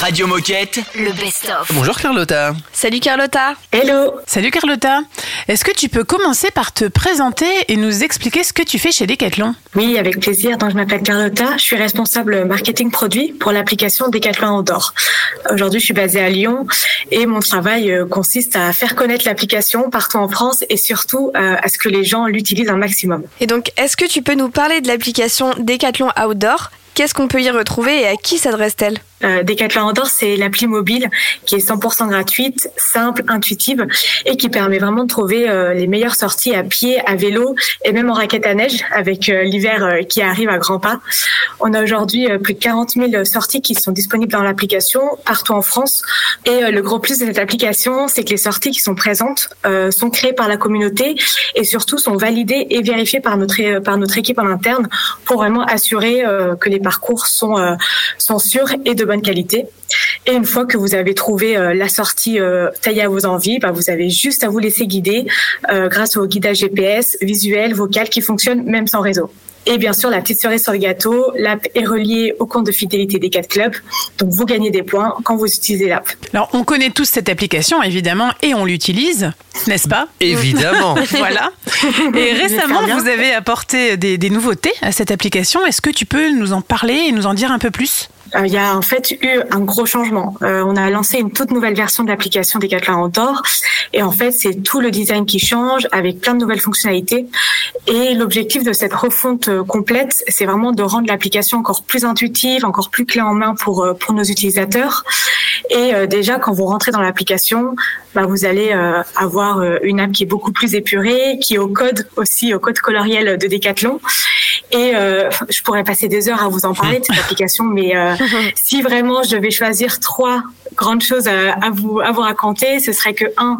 Radio Moquette. Le best-of. Bonjour Carlotta. Salut Carlotta. Hello, Salut Carlotta. Est-ce que tu peux commencer par te présenter et nous expliquer ce que tu fais chez Decathlon? Oui, avec plaisir. Donc, je m'appelle Carlotta, je suis responsable marketing produit pour l'application Decathlon Outdoor. Aujourd'hui, je suis basée à Lyon et mon travail euh, consiste à faire connaître l'application partout en France et surtout euh, à ce que les gens l'utilisent un maximum. Et donc, est-ce que tu peux nous parler de l'application Decathlon Outdoor? Qu'est-ce qu'on peut y retrouver et à qui s'adresse-t-elle? Euh, Decathlon Outdoor, c'est l'appli mobile qui est 100% gratuite, simple, intuitive et qui permet vraiment de trouver euh, les meilleures sorties à pied, à vélo et même en raquette à neige avec euh, l'hiver euh, qui arrive à grands pas. On a aujourd'hui plus de 40 000 sorties qui sont disponibles dans l'application partout en France. Et le gros plus de cette application, c'est que les sorties qui sont présentes sont créées par la communauté et surtout sont validées et vérifiées par notre par notre équipe en interne pour vraiment assurer que les parcours sont sont sûrs et de bonne qualité. Et une fois que vous avez trouvé euh, la sortie euh, taillée à vos envies, bah, vous avez juste à vous laisser guider euh, grâce au guidage GPS, visuel, vocal qui fonctionne même sans réseau. Et bien sûr, la petite cerise sur le gâteau, l'app est reliée au compte de fidélité des 4 clubs. Donc, vous gagnez des points quand vous utilisez l'app. Alors, on connaît tous cette application, évidemment, et on l'utilise, n'est-ce pas? Évidemment. Voilà. Et récemment, vous avez apporté des, des nouveautés à cette application. Est-ce que tu peux nous en parler et nous en dire un peu plus? Euh, Il y a en fait eu un gros changement. Euh, on a lancé une toute nouvelle version de l'application Decathlon Outdoor et en fait c'est tout le design qui change avec plein de nouvelles fonctionnalités. Et l'objectif de cette refonte euh, complète, c'est vraiment de rendre l'application encore plus intuitive, encore plus clé en main pour euh, pour nos utilisateurs. Et euh, déjà quand vous rentrez dans l'application, bah, vous allez avoir une app qui est beaucoup plus épurée, qui est au code aussi au code coloriel de Decathlon. Et euh, je pourrais passer des heures à vous en parler de cette application, mais euh, si vraiment je devais choisir trois grandes choses à, à vous à vous raconter, ce serait que un,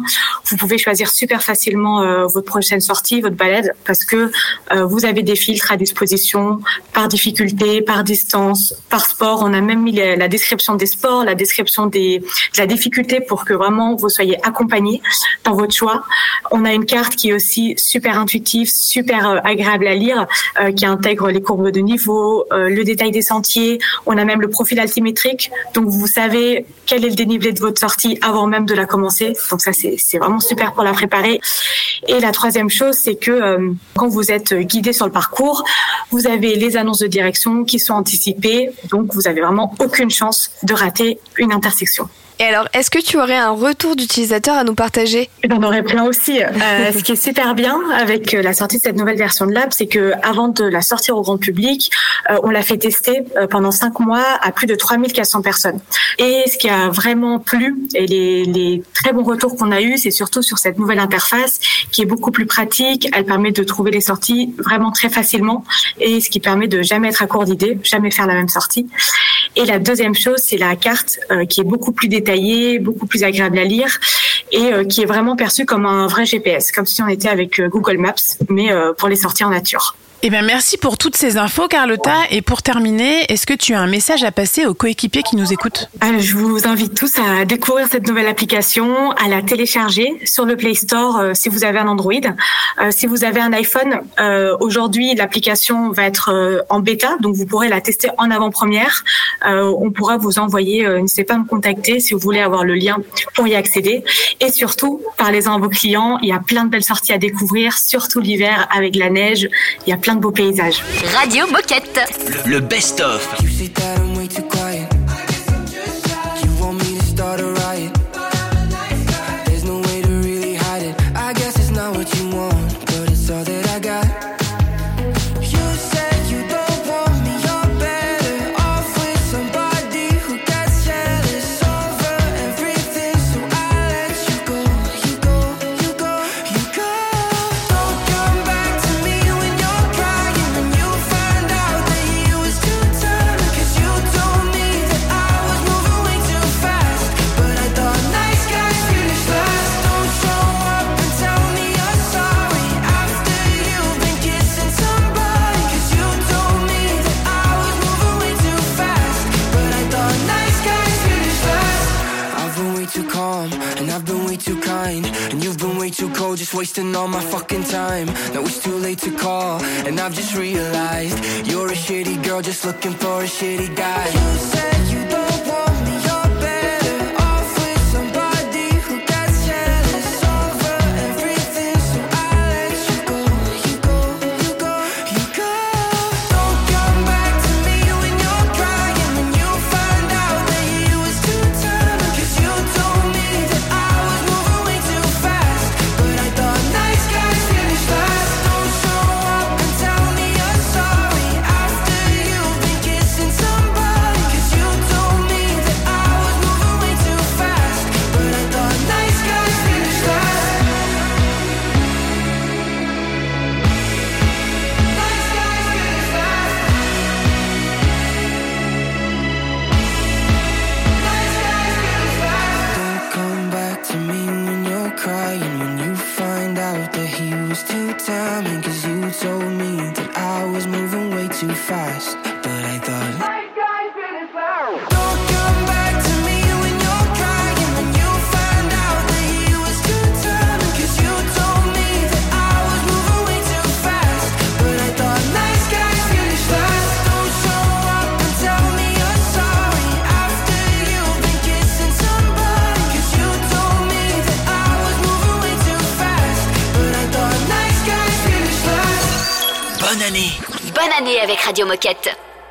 vous pouvez choisir super facilement euh, votre prochaine sortie, votre balade, parce que euh, vous avez des filtres à disposition par difficulté, par distance, par sport. On a même mis la, la description des sports, la description des de la difficulté pour que vraiment vous soyez accompagné dans votre choix. On a une carte qui est aussi super intuitive, super euh, agréable à lire, euh, qui intègre les courbes de niveau, euh, le détail des sentiers. On a même le profil altimétrique, donc vous savez quel est le dénivelé de votre sortie avant même de la commencer. Donc ça, c'est vraiment super pour la préparer. Et la troisième chose, c'est que euh, quand vous êtes guidé sur le parcours, vous avez les annonces de direction qui sont anticipées, donc vous avez vraiment aucune chance de rater une intersection. Et alors, est-ce que tu aurais un retour d'utilisateur à nous partager? J'en aurais plein aussi. Euh, ce qui est super bien avec euh, la sortie de cette nouvelle version de l'app, c'est que avant de la sortir au grand public, euh, on l'a fait tester euh, pendant cinq mois à plus de 3400 personnes. Et ce qui a vraiment plu et les, les très bons retours qu'on a eus, c'est surtout sur cette nouvelle interface qui est beaucoup plus pratique. Elle permet de trouver les sorties vraiment très facilement et ce qui permet de jamais être à court d'idées, jamais faire la même sortie. Et la deuxième chose, c'est la carte qui est beaucoup plus détaillée, beaucoup plus agréable à lire et euh, qui est vraiment perçue comme un vrai GPS, comme si on était avec euh, Google Maps, mais euh, pour les sorties en nature. Eh bien, merci pour toutes ces infos, Carlotta. Et pour terminer, est-ce que tu as un message à passer aux coéquipiers qui nous écoutent? Euh, Je vous invite tous à découvrir cette nouvelle application, à la télécharger sur le Play Store euh, si vous avez un Android. Euh, si vous avez un iPhone, euh, aujourd'hui l'application va être en bêta, donc vous pourrez la tester en avant-première. On pourra vous envoyer, n'hésitez pas à me contacter si vous voulez avoir le lien pour y accéder. Et surtout, parlez-en à vos clients. Il y a plein de belles sorties à découvrir, surtout l'hiver avec la neige. Il y a plein de beaux paysages. Radio Moquette. Le best-of. just wasting all my fucking time. Now it's too late to call, and I've just realized you're a shitty girl just looking for a shitty guy.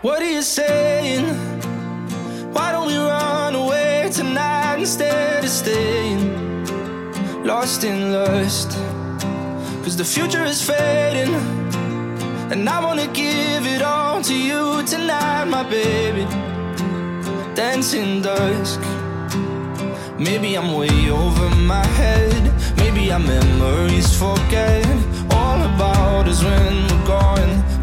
What are you saying? Why don't we run away tonight instead of staying lost in lust? Cause the future is fading, and I wanna give it all to you tonight, my baby. Dancing dusk. Maybe I'm way over my head. Maybe our memories forget all about us when we're gone.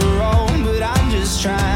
the road, but I'm just trying.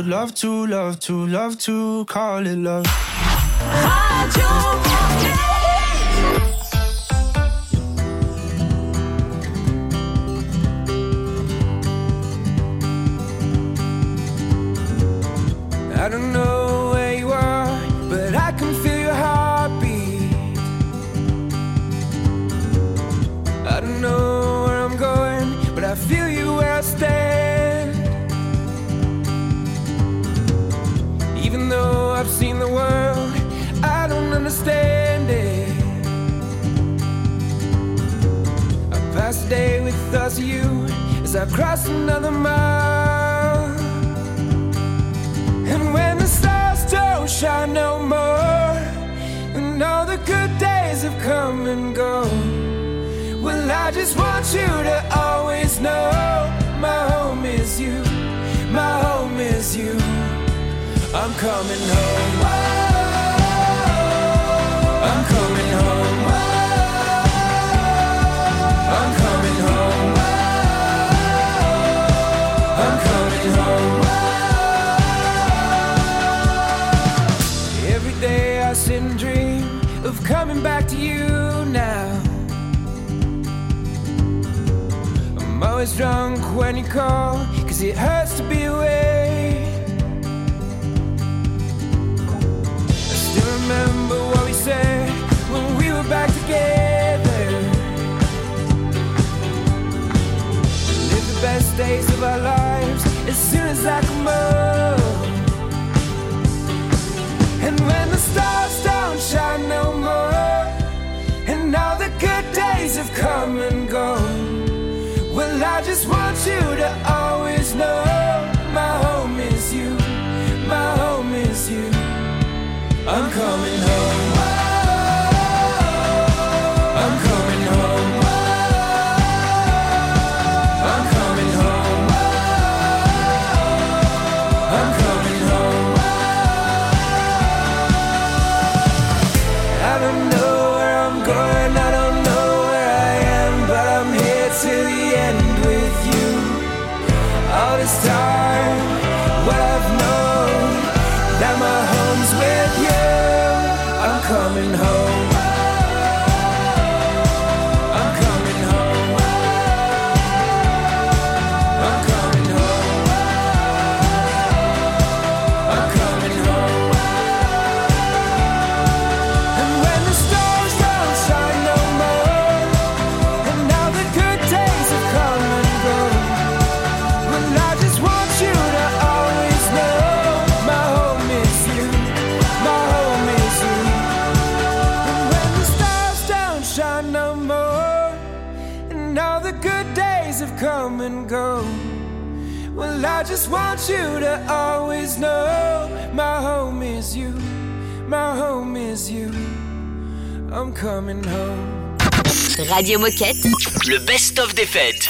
would love to, love to, love to call it love. Thoughts of you as I cross another mile. And when the stars don't shine no more, and all the good days have come and gone, well, I just want you to always know my home is you, my home is you. I'm coming home. To you now. I'm always drunk when you call, cause it hurts to be away. Come and go. well, I just want you to always know always know my home is you, my home is you. I'm coming home. Radio Moquette. Le best-of des fêtes.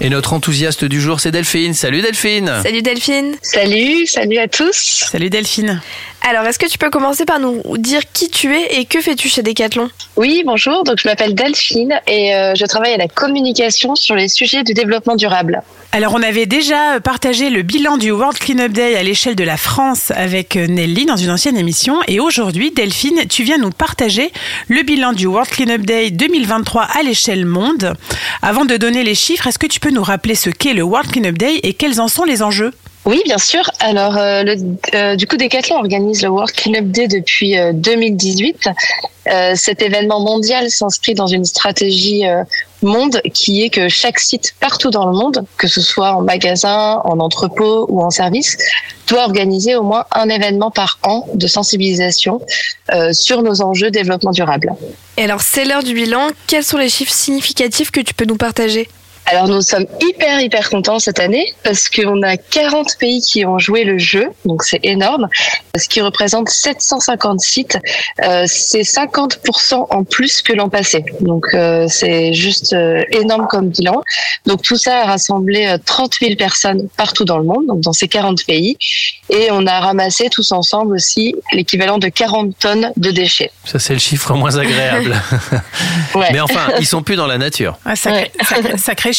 Et notre enthousiaste du jour, c'est Delphine. Salut Delphine Salut Delphine. Salut, salut à tous. Salut Delphine. Alors, est-ce que tu peux commencer par nous dire qui tu es et que fais-tu chez Decathlon? Oui, bonjour. Donc je m'appelle Delphine et euh, je travaille à la communication sur les sujets du développement durable. Alors, on avait déjà partagé le bilan du World Cleanup Day à l'échelle de la France avec Nelly dans une ancienne émission. Et aujourd'hui, Delphine, tu viens nous partager le bilan du World Cleanup Day 2023 à l'échelle monde. Avant de donner les chiffres, est-ce que tu peux nous rappeler ce qu'est le World Cleanup Day et quels en sont les enjeux? Oui, bien sûr. Alors, euh, le, euh, du coup, Decathlon organise le World Cleanup Day depuis euh, 2018. Euh, cet événement mondial s'inscrit dans une stratégie euh, monde qui est que chaque site partout dans le monde, que ce soit en magasin, en entrepôt ou en service, doit organiser au moins un événement par an de sensibilisation sur nos enjeux développement durable. Et alors, c'est l'heure du bilan. Quels sont les chiffres significatifs que tu peux nous partager? Alors nous sommes hyper hyper contents cette année parce qu'on a 40 pays qui ont joué le jeu, donc c'est énorme, ce qui représente 750 sites. Euh, c'est 50% en plus que l'an passé, donc euh, c'est juste euh, énorme comme bilan. Donc tout ça a rassemblé euh, 30 000 personnes partout dans le monde, donc dans ces 40 pays, et on a ramassé tous ensemble aussi l'équivalent de 40 tonnes de déchets. Ça, c'est le chiffre moins agréable. Ouais. Mais enfin, ils sont plus dans la nature. Ah, sacré, sacré-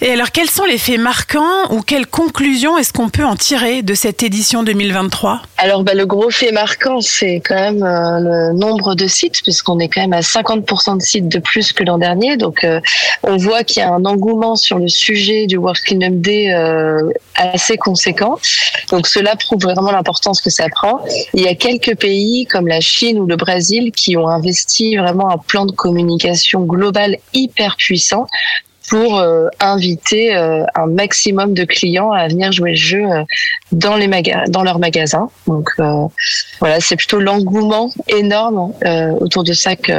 Et alors, quels sont les faits marquants ou quelles conclusions est-ce qu'on peut en tirer de cette édition 2023 Alors, bah, le gros fait marquant, c'est quand même euh, le nombre de sites, puisqu'on est quand même à 50% de sites de plus que l'an dernier. Donc, euh, on voit qu'il y a un engouement sur le sujet du World Cleanup Day euh, assez conséquent. Donc, cela prouve vraiment l'importance que ça prend. Il y a quelques pays comme la Chine ou le Brésil qui ont investi vraiment un plan de communication global hyper puissant pour euh, inviter euh, un maximum de clients à venir jouer le jeu euh, dans les maga dans leurs magasins. Donc voilà, c'est plutôt l'engouement énorme autour de ça que,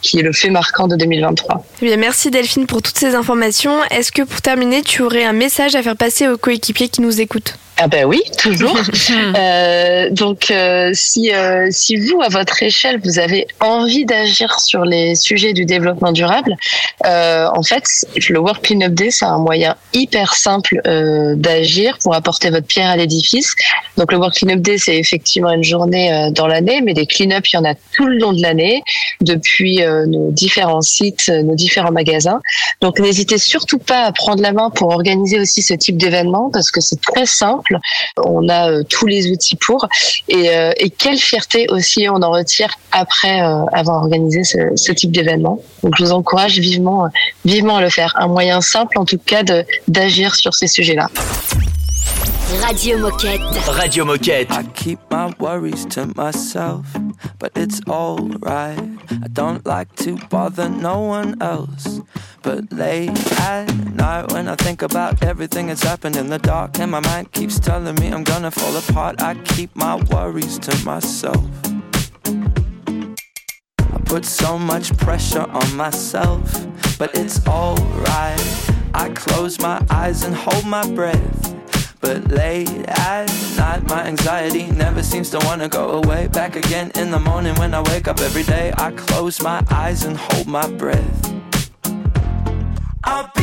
qui est le fait marquant de 2023. Eh bien, merci Delphine pour toutes ces informations. Est-ce que pour terminer, tu aurais un message à faire passer aux coéquipiers qui nous écoutent? Ah ben oui, toujours. Euh, donc euh, si euh, si vous à votre échelle vous avez envie d'agir sur les sujets du développement durable, en fait le World Cleanup Day c'est un moyen hyper simple euh, d'agir pour apporter votre pierre à l'édifice. Donc le World Cleanup Day c'est effectivement une journée euh, dans l'année, mais des clean-up il y en a tout le long de l'année depuis euh, nos différents sites, euh, nos différents magasins. Donc n'hésitez surtout pas à prendre la main pour organiser aussi ce type d'événement parce que c'est très simple. On a euh, tous les outils pour et, euh, et quelle fierté aussi on en retire après avoir organisé ce, ce type d'événement. Donc je vous encourage vivement, vivement à le faire. Un moyen simple en tout cas de d'agir sur ces sujets-là. Radio Moquette. Radio Moquette. I keep my worries to myself, but it's alright. I don't like to bother no one else. But late at night, when I think about everything that's happened in the dark, and my mind keeps telling me I'm gonna fall apart, I keep my worries to myself. Put so much pressure on myself, but it's alright. I close my eyes and hold my breath. But late at night, my anxiety never seems to wanna go away. Back again in the morning when I wake up every day, I close my eyes and hold my breath. I'll be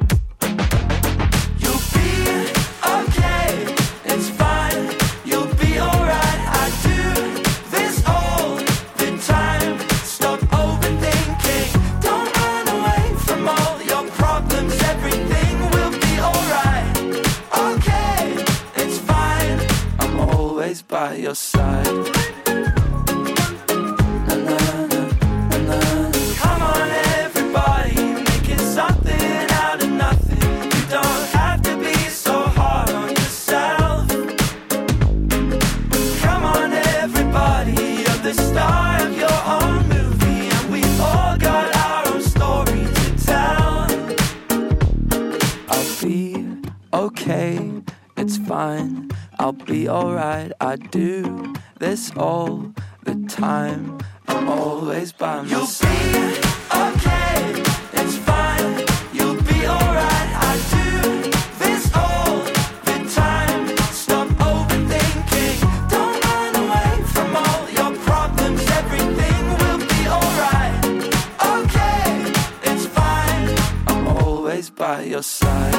always by your side.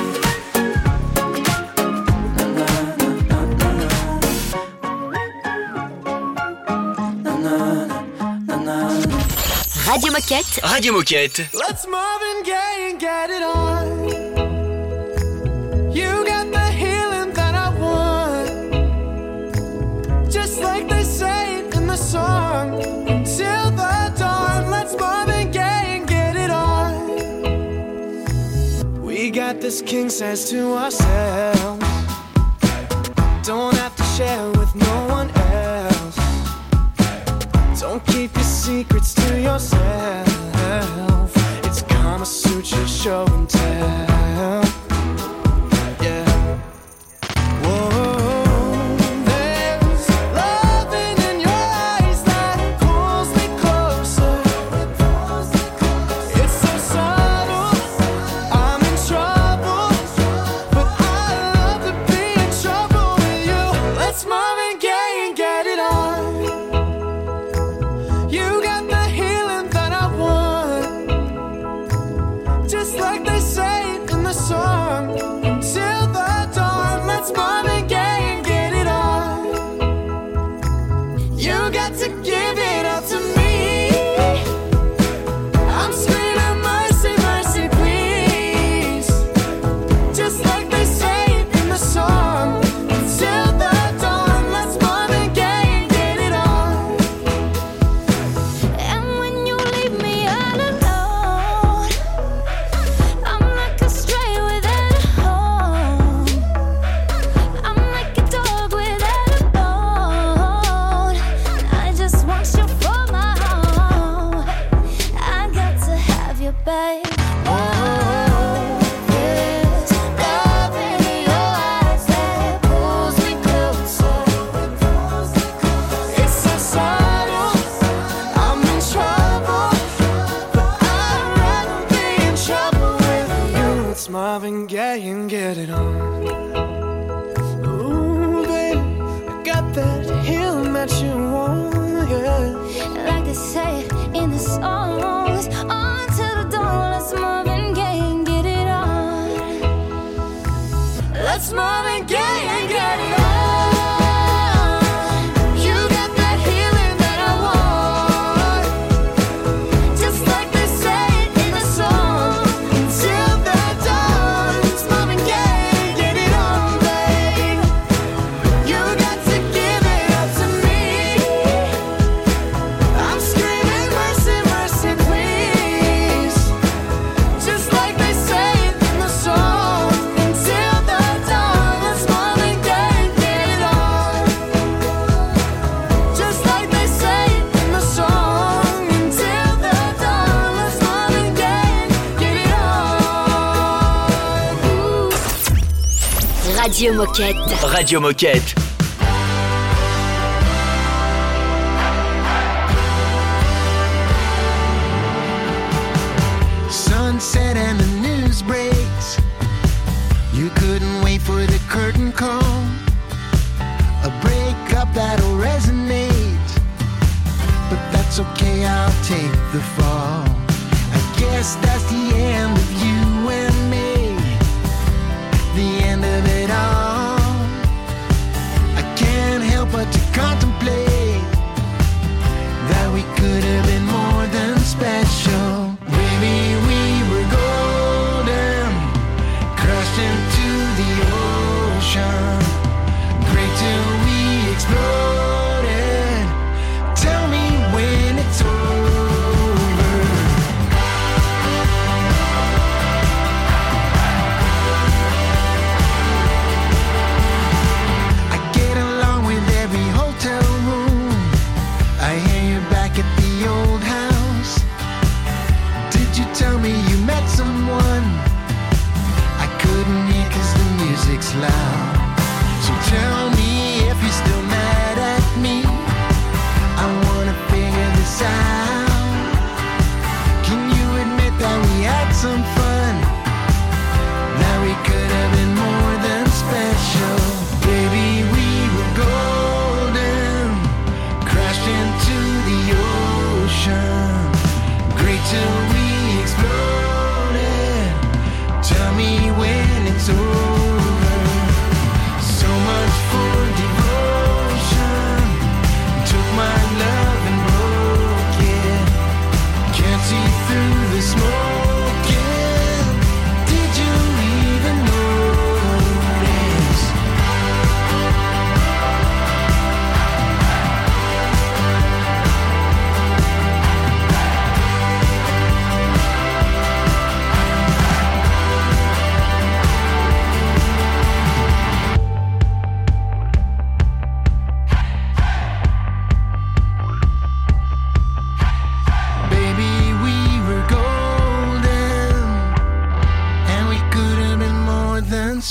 Radio Moquette. Radio Moquette. Let's move and and get it on. Got this king says to ourselves. Don't have to share with no one else. Don't keep your secrets to yourself. It's Kama Sutra show and Radio Moquette.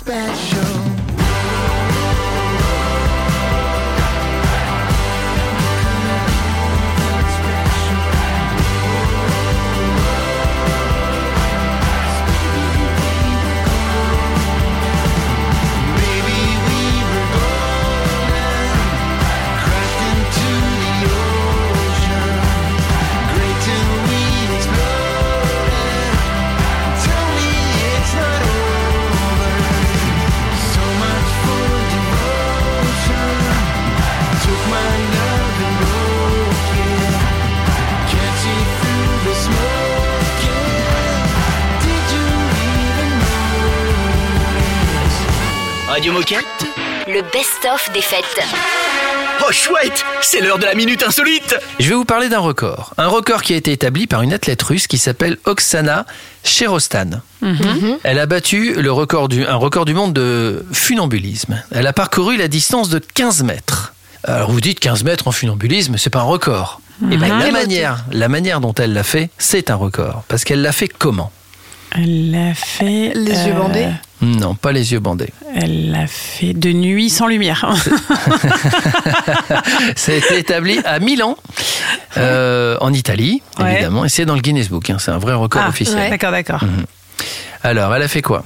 special. Le best-of des fêtes. Oh chouette C'est l'heure de la minute insolite Je vais vous parler d'un record. Un record qui a été établi par une athlète russe qui s'appelle Oksana Sherostan. Mhm. Elle a battu le record du, un record du monde de funambulisme. Elle a parcouru la distance de 15 mètres. Alors vous dites 15 mètres en funambulisme, c'est pas un record. Et ben, la, manière, la manière dont elle l'a fait, c'est un record. Parce qu'elle l'a fait comment? Elle l'a fait... Les yeux bandés? Non, pas les yeux bandés. Elle l'a fait de nuit sans lumière. Ça a été établi à Milan, euh, en Italie, Ouais. évidemment, et c'est dans le Guinness Book. hein, c'est un vrai record Ah, officiel. D'accord, d'accord. Alors, elle a fait quoi?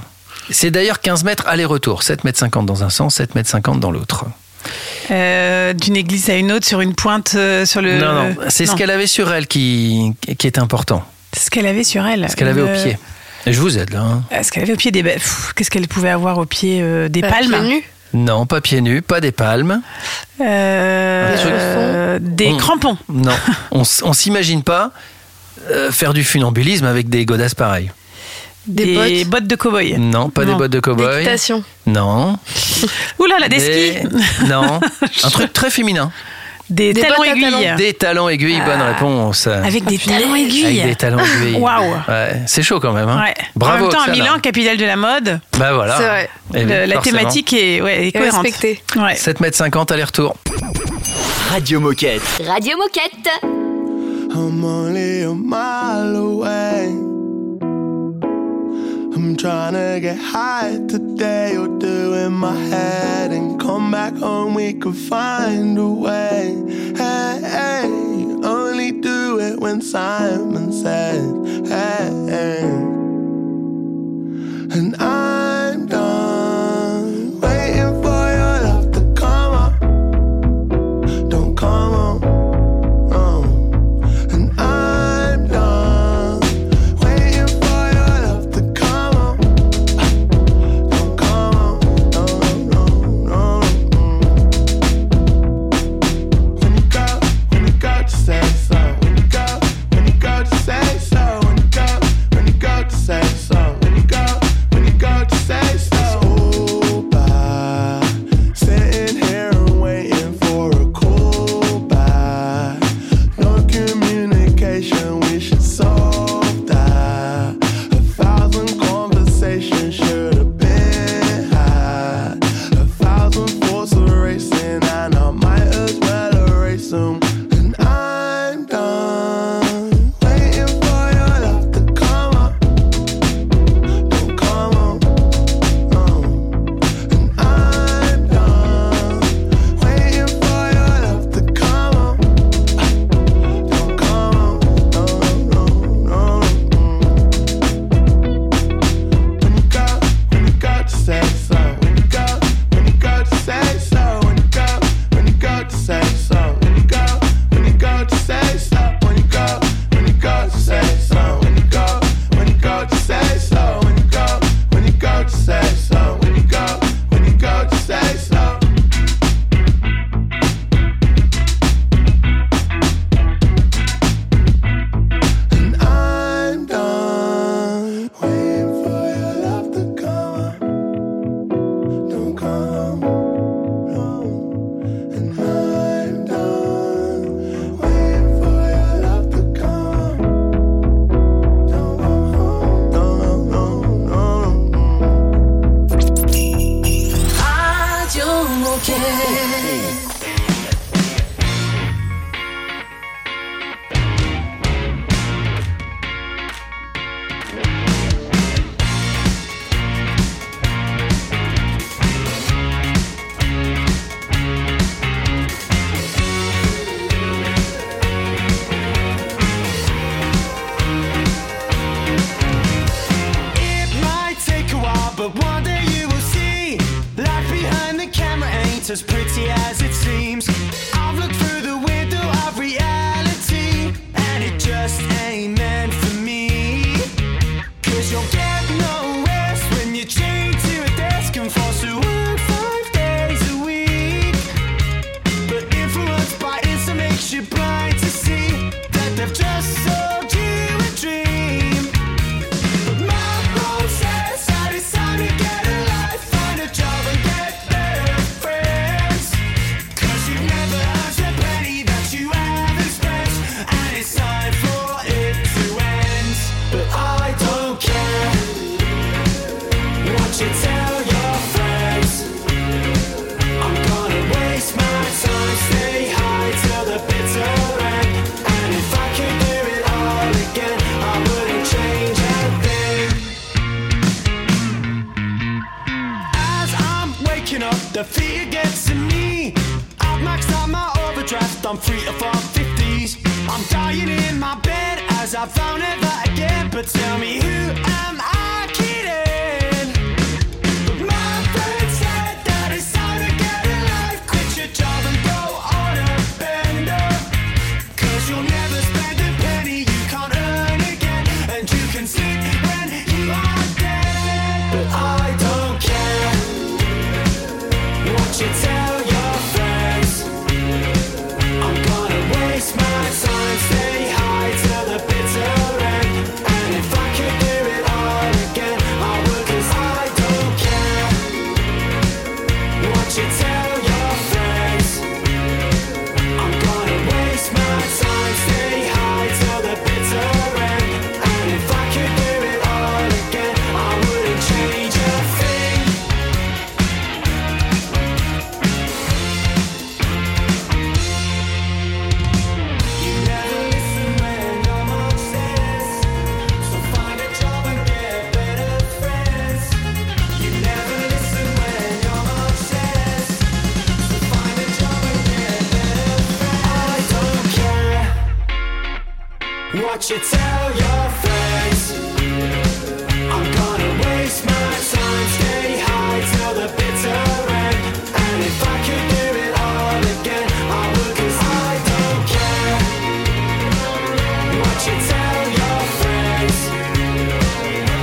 C'est d'ailleurs 15 mètres aller-retour, 7 mètres 50 dans un sens, 7 mètres 50 dans l'autre. Euh, D'une église à une autre sur une pointe euh, sur le. non, non, c'est ce qu'elle avait sur elle qui, qui est important. Ce qu'elle avait sur elle. Ce qu'elle avait au pied. Et je vous aide là. hein. Euh, Ce qu'elle avait au pied des. Pff, Qu'est-ce qu'elle pouvait avoir au pied euh, Des Bah, palmes nus. Non, pas pieds nus, pas des palmes. Euh, Des euh, des On- crampons. Non, on, s- on s'imagine pas euh, faire du funambulisme avec des godasses pareilles. Des, bottes. de cow-boy. Non, pas des Non. bottes de cow-boy. D'équitation. Non. Ouh là là, des, skis. Non. Un truc très féminin. Des, Des talons aiguilles. Des talons aiguilles, bonne Ah. réponse. Avec des talons aiguilles. Avec des talons aiguilles. Waouh. Ouais, c'est chaud quand même. Hein. Ouais. Bravo. en même temps, à. Milan, capitale de la mode, Bah voilà. C'est vrai. Le- bien, la forcément. thématique est, ouais, est cohérente. respecté. Ouais. 7 mètres 50 aller-retour. Radio Moquette. Radio Moquette. I'm only a mile away. I'm trying to get high today. You're doing my head and come back home. We could find a way. Hey, hey, only do it when Simon says, hey. And I'm done waiting for your love to come up. Don't come from three to from. I'm dying in my bed as I found never again, but tell you tell your friends? I'm gonna waste my time, stay high till the bitter end. And if I could do it all again, I would, cause I don't care what you tell your friends.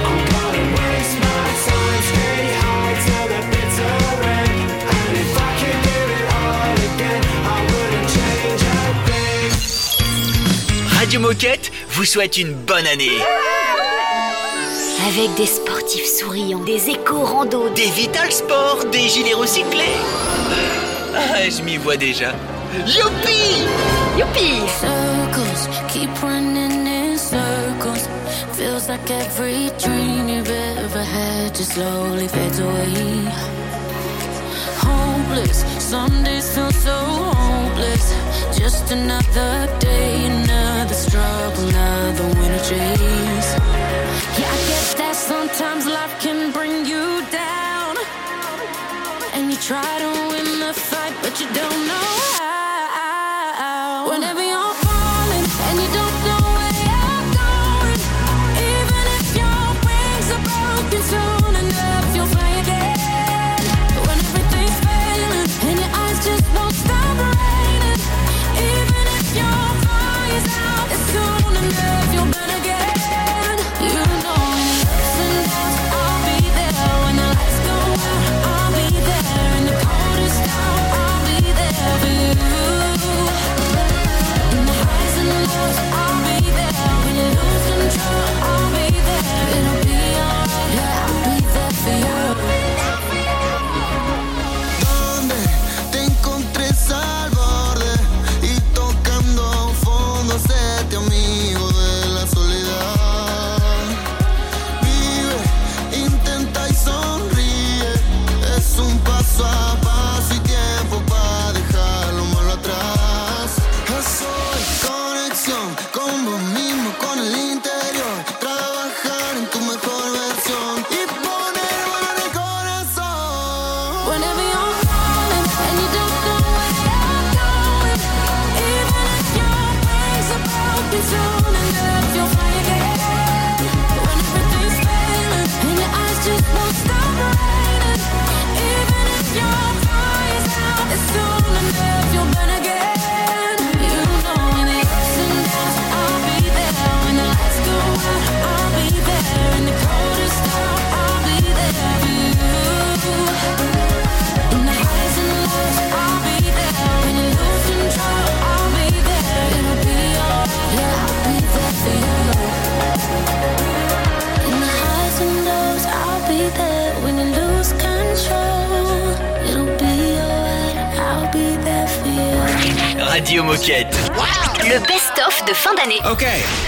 I'm gonna waste my time, stay high till the bitter end. And if I could do it all again, I wouldn't change a thing. Radio Moquette vous souhaite une bonne année. Avec des sportifs souriants, des échos rando, des Vital Sports, des gilets recyclés. Ah, je m'y vois déjà. Youpi! Youpi! Circles, keep running in circles. Feels like every dream you've ever had just slowly fades away. Hopeless, some days feel so hopeless. Just another day, another struggle, another winter chase. Yeah, I guess that sometimes life can bring you down. And you try to win the fight, but you don't know.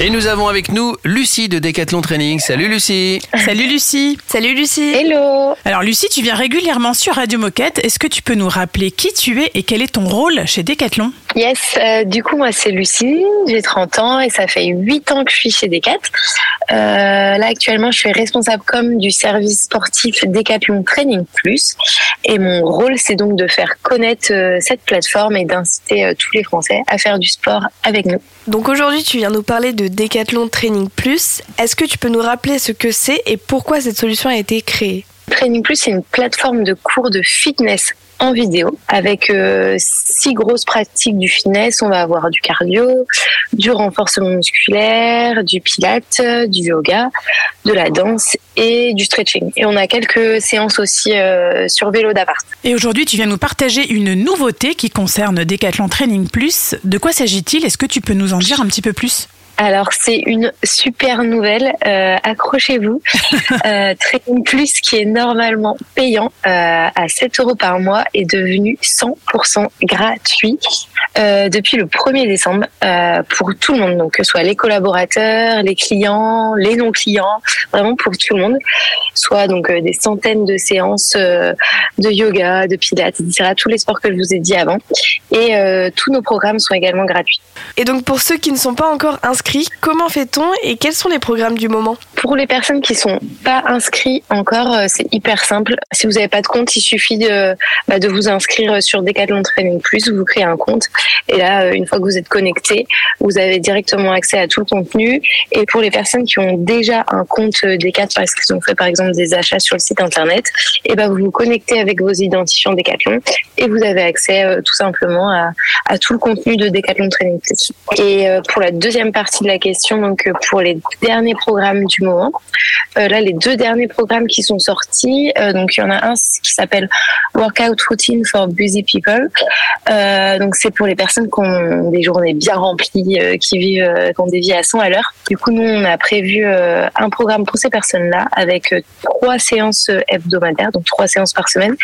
Et nous avons avec nous Lucie de Decathlon Training. Salut Lucie. Salut Lucie. Salut Lucie. Hello. Alors Lucie, tu viens régulièrement sur Radio Moquette. Est-ce que tu peux nous rappeler qui tu es et quel est ton rôle chez Decathlon? Yes, euh, du coup moi c'est Lucie, j'ai 30 ans et ça fait 8 ans que je suis chez Decathlon. Euh, là actuellement je suis responsable com du service sportif Decathlon Training Plus et mon rôle c'est donc de faire connaître euh, cette plateforme et d'inciter tous les Français à faire du sport avec nous. Donc aujourd'hui tu viens nous parler de Decathlon Training Plus. Est-ce que tu peux nous rappeler ce que c'est et pourquoi cette solution a été créée? Training Plus, c'est une plateforme de cours de fitness en vidéo avec euh, six grosses pratiques du fitness. On va avoir du cardio, du renforcement musculaire, du pilate, du yoga, de la danse et du stretching. Et on a quelques séances aussi euh, sur vélo d'appart. Et aujourd'hui, tu viens nous partager une nouveauté qui concerne Decathlon Training Plus. De quoi s'agit-il? Est-ce que tu peux nous en dire un petit peu plus? Alors c'est une super nouvelle, euh, accrochez-vous. euh, Training Plus qui est normalement payant euh, à 7 euros par mois est devenu 100% gratuit euh, depuis le 1er décembre pour tout le monde, donc que ce soit les collaborateurs, les clients, les non-clients, vraiment pour tout le monde. Soit donc des centaines de séances de yoga, de pilates, etc. Tous les sports que je vous ai dit avant. Et tous nos programmes sont également gratuits. Et donc pour ceux qui ne sont pas encore inscrits, comment fait-on et quels sont les programmes du moment? Pour les personnes qui sont pas inscrits encore, euh, c'est hyper simple. Si vous n'avez pas de compte, il suffit de, bah, de vous inscrire sur Decathlon Training Plus, vous créez un compte. Et là, euh, une fois que vous êtes connecté, vous avez directement accès à tout le contenu. Et pour les personnes qui ont déjà un compte euh, Decathlon parce qu'ils ont fait par exemple des achats sur le site internet, et ben vous vous connectez avec vos identifiants Decathlon et vous avez accès tout simplement à, tout le contenu de Decathlon Training Plus. Et pour la deuxième partie de la question, donc euh, pour les derniers programmes du moment, euh, là les deux derniers programmes qui sont sortis, euh, donc il y en a un qui s'appelle Workout Routine for Busy People. Donc c'est pour les personnes qui ont des journées bien remplies, qui vivent, qui ont des vies à 100 à l'heure. Du coup, nous on a prévu un programme pour ces personnes-là avec trois séances hebdomadaires, donc trois séances par semaine,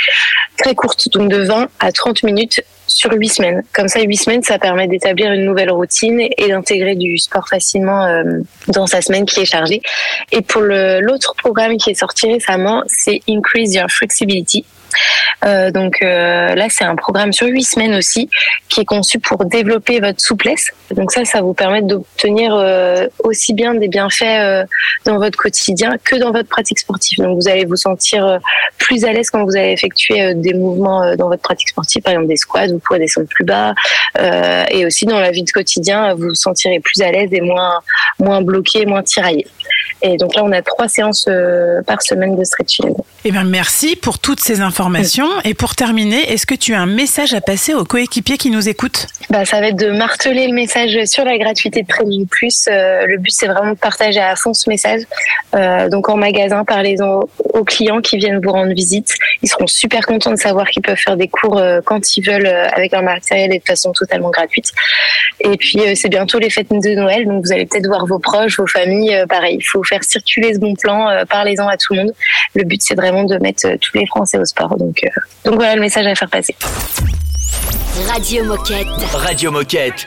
très courtes, donc de 20 à 30 minutes sur 8 semaines. Comme ça, 8 semaines, ça permet d'établir une nouvelle routine et d'intégrer du sport facilement euh, dans sa semaine qui est chargée. Et pour l'autre programme qui est sorti récemment, c'est Increase Your Flexibility. Euh, donc euh, là, c'est un programme sur huit semaines aussi, qui est conçu pour développer votre souplesse. Donc ça, ça vous permet d'obtenir euh, aussi bien des bienfaits euh, dans votre quotidien que dans votre pratique sportive. Donc vous allez vous sentir plus à l'aise quand vous allez effectuer des mouvements dans votre pratique sportive, par exemple des squats, vous pourrez descendre plus bas, et aussi dans la vie de quotidien, vous vous sentirez plus à l'aise et moins moins bloqué, moins tiraillé. Et donc là, on a trois séances par semaine de stretching. Eh bien, merci pour toutes ces informations. Et pour terminer, est-ce que tu as un message à passer aux coéquipiers qui nous écoutent? Bah, ça va être de marteler le message sur la gratuité de Training Plus. Euh, le but, c'est vraiment de partager à fond ce message. Euh, donc en magasin, parlez-en aux clients qui viennent vous rendre visite. Ils seront super contents de savoir qu'ils peuvent faire des cours euh, quand ils veulent avec leur matériel et de façon totalement gratuite. Et puis, c'est bientôt les fêtes de Noël, donc vous allez peut-être voir vos proches, vos familles. pareil, il faut faire circuler ce bon plan. parlez-en à tout le monde. Le but, c'est vraiment de mettre euh, tous les Français au sport. Donc, euh, donc voilà le message à faire passer. Radio Moquette. Radio Moquette.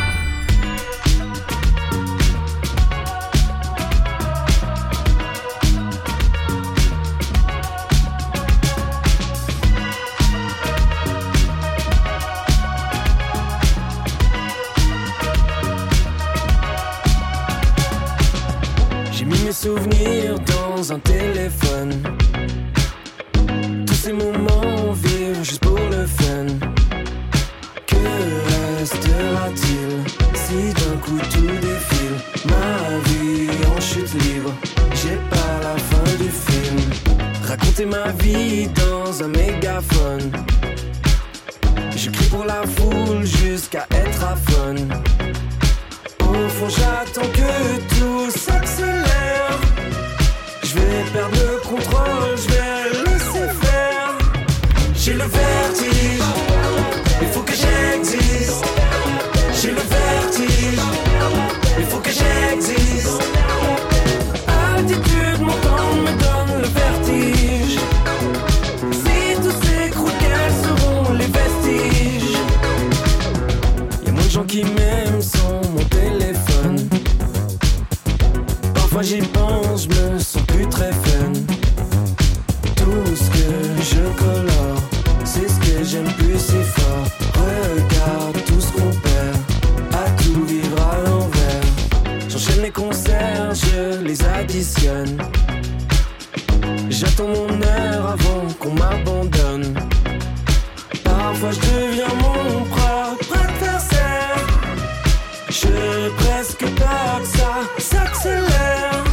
Pas que ça s'accélère.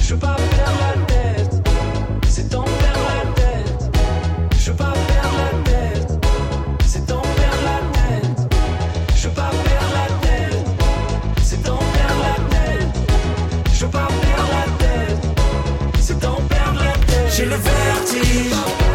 Je veux pas perdre la tête, c'est en perdre la tête. Je veux pas perdre la tête, c'est en perdre la tête. Je veux pas perdre la tête, c'est en perdre la tête. Je veux pas perdre la tête, c'est en perdre la tête. J'ai le vertige,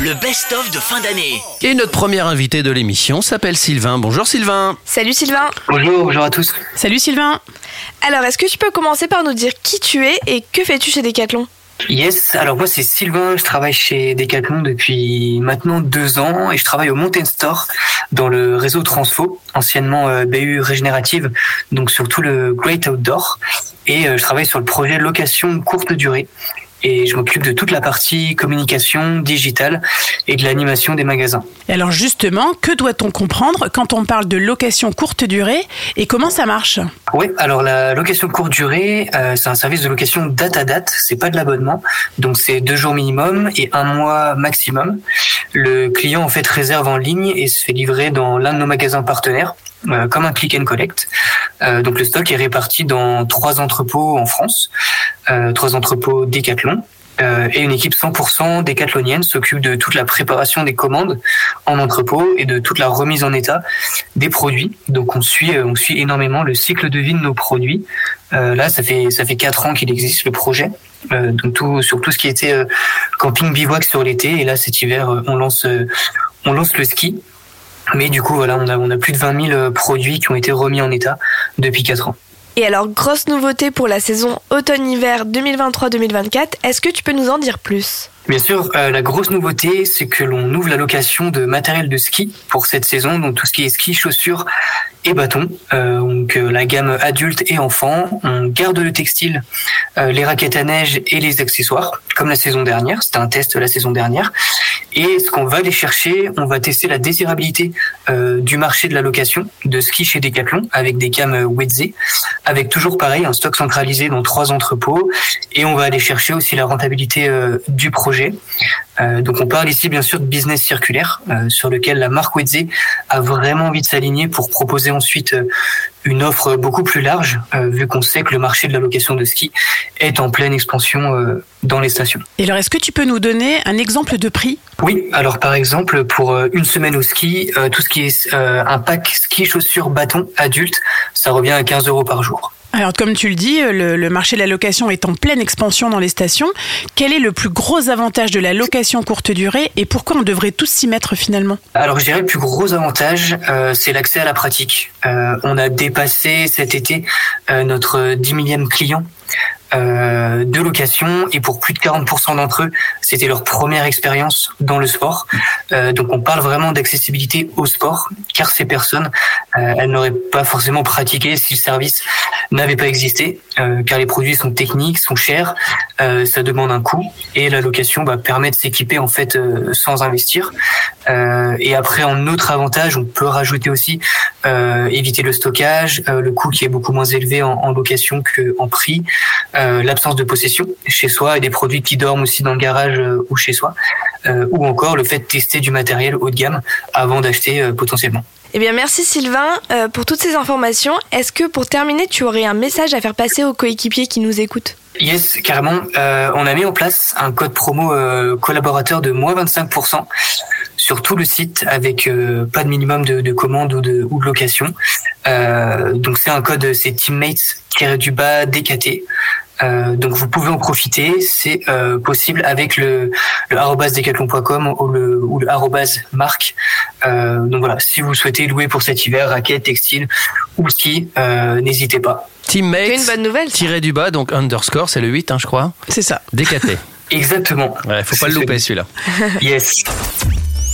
Le best-of de fin d'année. Et notre premier invité de l'émission s'appelle Sylvain. Bonjour Sylvain. Salut Sylvain. Bonjour, bonjour à tous. Salut Sylvain. Alors, est-ce que tu peux commencer par nous dire qui tu es et que fais-tu chez Decathlon? Yes, alors moi c'est Sylvain, je travaille chez Decathlon depuis maintenant deux ans et je travaille au Mountain Store dans le réseau Transfo, anciennement euh, BU Régénérative, donc sur tout le Great Outdoor. Et euh, je travaille sur le projet location courte durée et je m'occupe de toute la partie communication digitale et de l'animation des magasins. Et alors justement, que doit-on comprendre quand on parle de location courte durée et comment ça marche? Oui, alors la location courte durée, euh, c'est un service de location date à date, c'est pas de l'abonnement, donc c'est deux jours minimum et un mois maximum. Le client en fait réserve en ligne et se fait livrer dans l'un de nos magasins partenaires. euh, comme un click and collect. Euh, donc le stock est réparti dans trois entrepôts en France, euh, trois entrepôts Decathlon. Euh, et une équipe 100% décathlonienne s'occupe de toute la préparation des commandes en entrepôt et de toute la remise en état des produits. Donc on suit, euh, on suit énormément le cycle de vie de nos produits. Euh, là, ça fait ça fait quatre ans qu'il existe le projet. Euh, donc tout sur tout ce qui était camping bivouac sur l'été et là cet hiver on lance on lance le ski. Mais du coup voilà on a on a plus de 20 000 produits qui ont été remis en état depuis quatre ans. Et alors, grosse nouveauté pour la saison automne-hiver 2023-2024, est-ce que tu peux nous en dire plus? Bien sûr, euh, la grosse nouveauté, c'est que l'on ouvre la location de matériel de ski pour cette saison, donc tout ce qui est ski, chaussures et bâtons. Euh, donc euh, la gamme adulte et enfant. On garde le textile, les raquettes à neige et les accessoires, comme la saison dernière. C'était un test la saison dernière. Et ce qu'on va aller chercher, on va tester la désirabilité du marché de la location de ski chez Decathlon avec des gammes Wedze, avec toujours pareil un stock centralisé dans trois entrepôts. Et on va aller chercher aussi la rentabilité du projet. Euh, donc on parle ici bien sûr de business circulaire euh, sur lequel la marque Wedze a vraiment envie de s'aligner pour proposer ensuite euh, une offre beaucoup plus large euh, vu qu'on sait que le marché de la location de ski est en pleine expansion dans les stations. Et alors, est-ce que tu peux nous donner un exemple de prix? Oui, alors par exemple pour une semaine au ski, tout ce qui est un pack ski chaussures bâton adulte, ça revient à 15 euros par jour. Alors, comme tu le dis, le, le marché de la location est en pleine expansion dans les stations. Quel est le plus gros avantage de la location courte durée et pourquoi on devrait tous s'y mettre finalement? Alors je dirais le plus gros avantage, euh, c'est l'accès à la pratique. Euh, on a dépassé cet été euh, notre 10 millième client euh, de location et pour plus de 40% d'entre eux, c'était leur première expérience dans le sport. Euh, donc on parle vraiment d'accessibilité au sport, car ces personnes, euh, elles n'auraient pas forcément pratiqué si le service n'avait pas existé, euh, car les produits sont techniques, sont chers, euh, ça demande un coût et la location bah, permet de s'équiper en fait sans investir. Euh, et après, en autre avantage, on peut rajouter aussi euh, éviter le stockage, euh, le coût qui est beaucoup moins élevé en, en location qu'en prix, l'absence de possession chez soi et des produits qui dorment aussi dans le garage ou chez soi, ou encore le fait de tester du matériel haut de gamme avant d'acheter potentiellement. Eh bien, merci Sylvain euh, pour toutes ces informations. Est-ce que pour terminer, tu aurais un message à faire passer aux coéquipiers qui nous écoutent? Yes, carrément. Euh, on a mis en place un code promo euh, collaborateur de moins 25% sur tout le site avec euh, pas de minimum de, de commandes ou de, ou de location. Euh, donc c'est un code, c'est teammates du bas DKT. Euh, donc vous pouvez en profiter, c'est euh, possible avec le, le decathlon.com ou le, ou le marque. Euh, donc voilà, si vous souhaitez louer pour cet hiver raquettes, textiles ou ski, euh, n'hésitez pas. Teammates. une bonne nouvelle. Tiré du bas, donc underscore, c'est le 8, hein, je crois. C'est ça. DKT. Exactement. Ouais, faut pas le louper celui-là. Yes.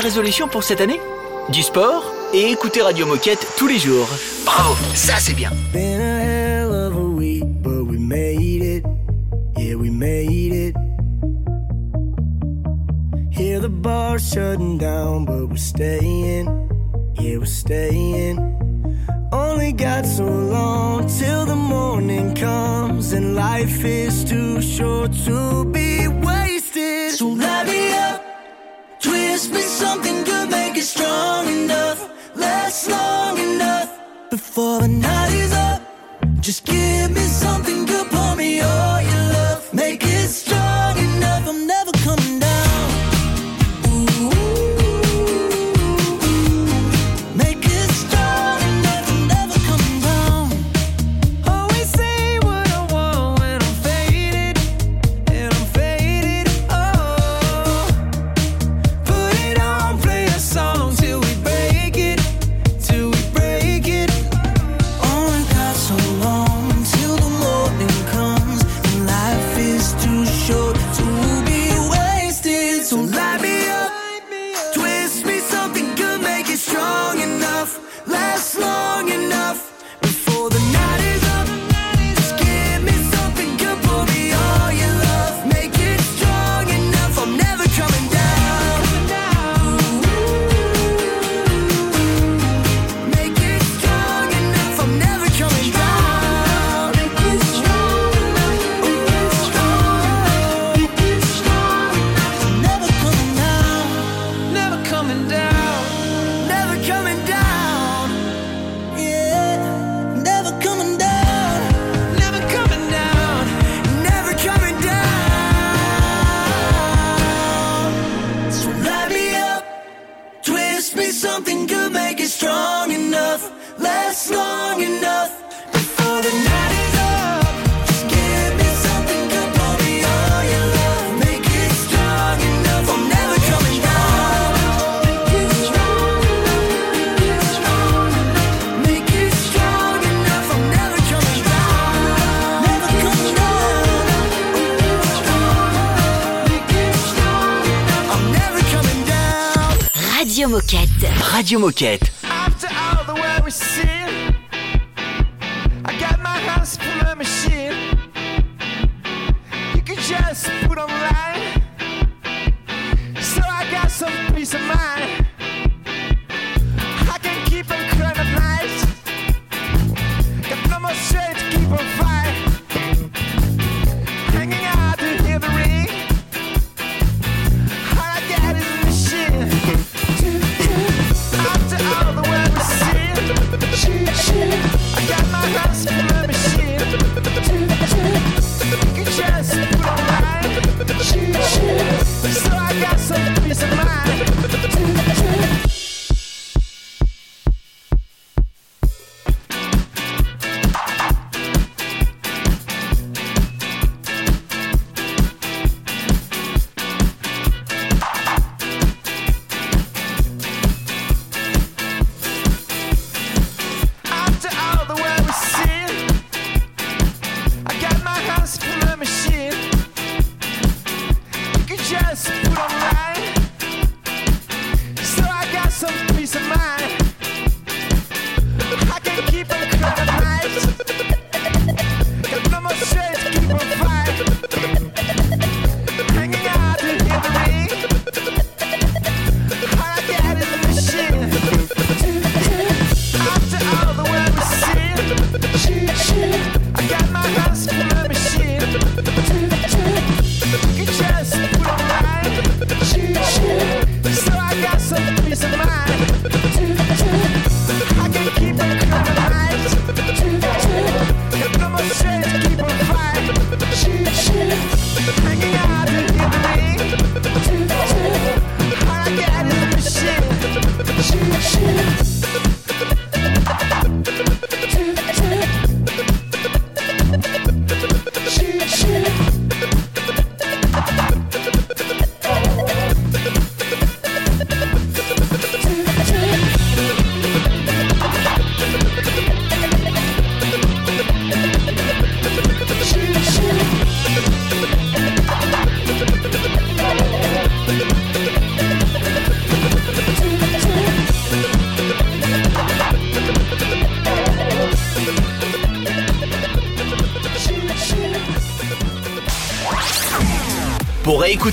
Résolution pour cette année? Du sport et écouter Radio Moquette tous les jours. Bravo, ça c'est bien. Been. Hear the bar shutting down, but we're staying. Yeah, we're staying. Only got so long till the morning comes, and life is too short to be wasted. So me up, twist me something good, make it strong enough, last long enough before the night is up. Just give me something Radio Moquette.